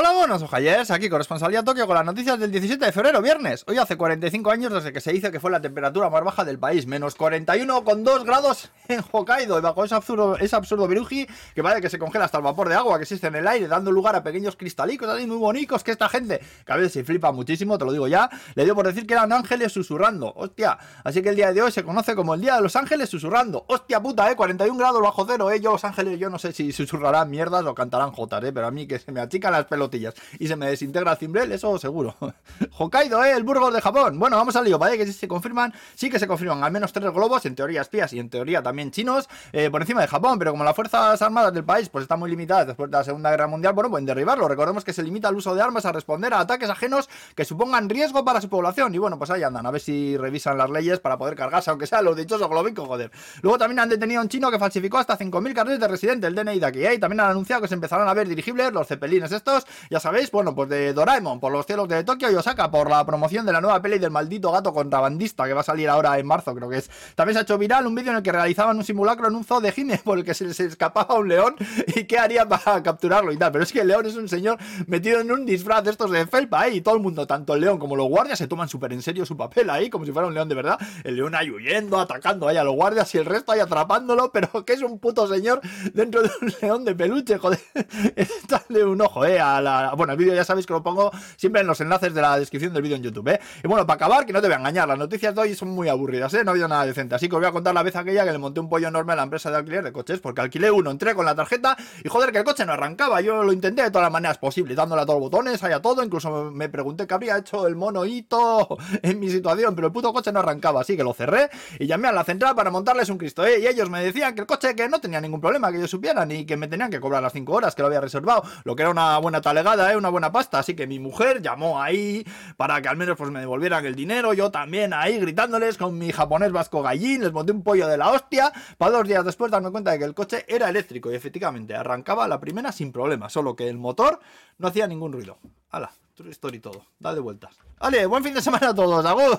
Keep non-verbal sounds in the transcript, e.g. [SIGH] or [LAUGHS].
Hola, buenos ojallers, aquí corresponsalía Tokio con las noticias del 17 de febrero, viernes. Hoy hace 45 años desde que se dice que fue la temperatura más baja del país, menos 41,2 grados en Hokkaido, bajo ese absurdo, ese absurdo viruji que parece que se congela hasta el vapor de agua que existe en el aire, dando lugar a pequeños cristalicos así muy bonitos, que esta gente, que a veces se flipa muchísimo, te lo digo ya, le dio por decir que eran ángeles susurrando, hostia. Así que el día de hoy se conoce como el Día de los Ángeles susurrando, hostia puta, eh, 41 grados bajo cero, eh, yo los ángeles, yo no sé si susurrarán mierdas o cantarán jotas, eh, pero a mí que se me achican las pelotas y se me desintegra el cimbrel, eso seguro. [LAUGHS] Hokkaido, ¿eh? El Burgos de Japón. Bueno, vamos al lío, ¿vale? Que si se confirman, sí que se confirman al menos tres globos, en teoría espías y en teoría también chinos, eh, por encima de Japón, pero como las fuerzas armadas del país pues están muy limitadas después de la Segunda Guerra Mundial, bueno, pueden derribarlo. Recordemos que se limita el uso de armas a responder a ataques ajenos que supongan riesgo para su población. Y bueno, pues ahí andan, a ver si revisan las leyes para poder cargarse, aunque sea los dichosos globicos, joder. Luego también han detenido a un chino que falsificó hasta 5.000 carnet de residente, el DNI de aquí. Y también han anunciado que se empezarán a ver dirigibles, los cepelines estos, ya sabéis, bueno, pues de Doraemon, por los cielos de Tokio y Osaka, por la promoción de la nueva peli del maldito gato contrabandista que va a salir ahora en marzo, creo que es. También se ha hecho viral un vídeo en el que realizaban un simulacro en un zoo de Gine por el que se, se escapaba un león y qué haría para capturarlo y tal. Pero es que el león es un señor metido en un disfraz de estos de felpa, ¿eh? Y todo el mundo, tanto el león como los guardias, se toman súper en serio su papel ahí, como si fuera un león de verdad. El león ahí huyendo, atacando ahí a los guardias y el resto ahí atrapándolo, [LAUGHS] pero que es un puto señor dentro de un león de peluche, joder. [LAUGHS] Dale un ojo, ¿eh? A la... Bueno, el vídeo ya sabéis que lo pongo siempre en los enlaces de la descripción del vídeo en YouTube, ¿eh? Y bueno, para acabar, que no te voy a engañar, las noticias de hoy son muy aburridas, ¿eh? No ha habido nada decente. Así que os voy a contar la vez aquella que le monté un pollo enorme a la empresa de alquiler de coches, porque alquilé uno, entré con la tarjeta y joder, que el coche no arrancaba. Yo lo intenté de todas las maneras posibles, dándole a todos los botones, ahí a todo. Incluso me pregunté qué habría hecho el mono hito [LAUGHS] en mi situación, pero el puto coche no arrancaba. Así que lo cerré y llamé a la central para montarles un Cristo, ¿eh? Y ellos me decían que el coche que no tenía ningún problema, que ellos supieran y que me tenían que cobrar las 5 horas que lo había reservado, lo que era una buena talegada, ¿eh? Una buena pasta. Así que mi mujer llamó ahí para que al menos pues me devolvieran el dinero. Yo también ahí gritándoles con mi japonés vasco gallín, les monté un pollo de la hostia. Para dos días después darme cuenta de que el coche era eléctrico y efectivamente arrancaba la primera sin problema, solo que el motor no hacía ningún ruido. Hala, true story todo. Dale vueltas. Vale, buen fin de semana a todos.